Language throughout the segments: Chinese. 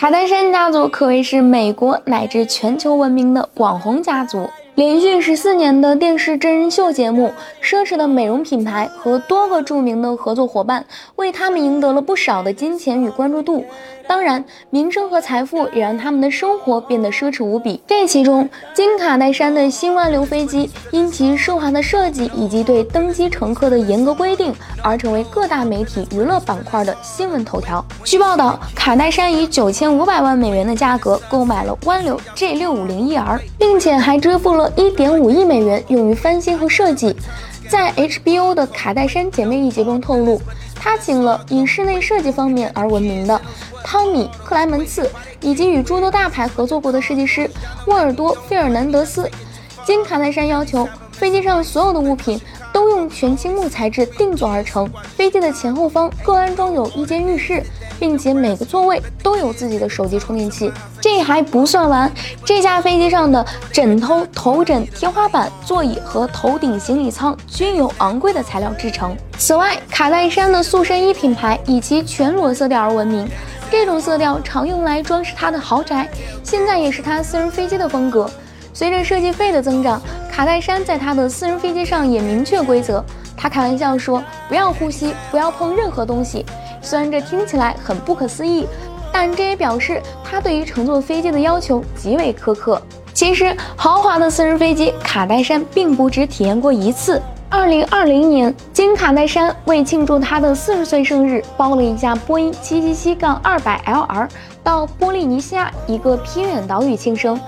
卡戴珊家族可谓是美国乃至全球闻名的网红家族。连续十四年的电视真人秀节目、奢侈的美容品牌和多个著名的合作伙伴，为他们赢得了不少的金钱与关注度。当然，名声和财富也让他们的生活变得奢侈无比。这其中，金卡戴珊的新万流飞机因其奢华的设计以及对登机乘客的严格规定，而成为各大媒体娱乐板块的新闻头条。据报道，卡戴珊以九千五百万美元的价格购买了湾流 G 六五零 ER，并且还支付了一点五亿美元用于翻新和设计。在 HBO 的《卡戴珊姐妹》一集中透露，他请了以室内设计方面而闻名的。汤米·克莱门茨以及与诸多大牌合作过的设计师沃尔多·费尔南德斯，经卡戴珊要求飞机上所有的物品用全青木材质定做而成。飞机的前后方各安装有一间浴室，并且每个座位都有自己的手机充电器。这还不算完，这架飞机上的枕头、头枕、天花板、座椅和头顶行李舱均由昂贵的材料制成。此外，卡戴珊的塑身衣品牌以其全裸色调而闻名。这种色调常用来装饰他的豪宅，现在也是他私人飞机的风格。随着设计费的增长，卡戴珊在他的私人飞机上也明确规则。他开玩笑说：“不要呼吸，不要碰任何东西。”虽然这听起来很不可思议，但这也表示他对于乘坐飞机的要求极为苛刻。其实，豪华的私人飞机，卡戴珊并不只体验过一次。二零二零年，金卡戴珊为庆祝她的四十岁生日，包了一架波音七七七杠二百 LR 到波利尼西亚一个偏远岛屿庆生。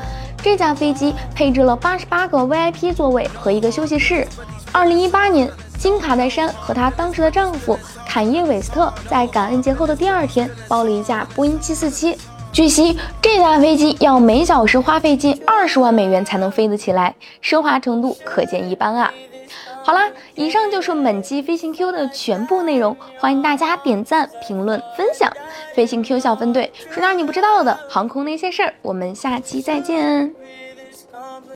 这架飞机配置了八十八个 VIP 座位和一个休息室。二零一八年，金卡戴珊和她当时的丈夫坎耶韦斯特在感恩节后的第二天，包了一架波音七四七。据悉，这架飞机要每小时花费近二十万美元才能飞得起来，奢华程度可见一斑啊。好啦，以上就是本期飞行 Q 的全部内容，欢迎大家点赞、评论、分享。飞行 Q 小分队说点你不知道的航空那些事儿，我们下期再见。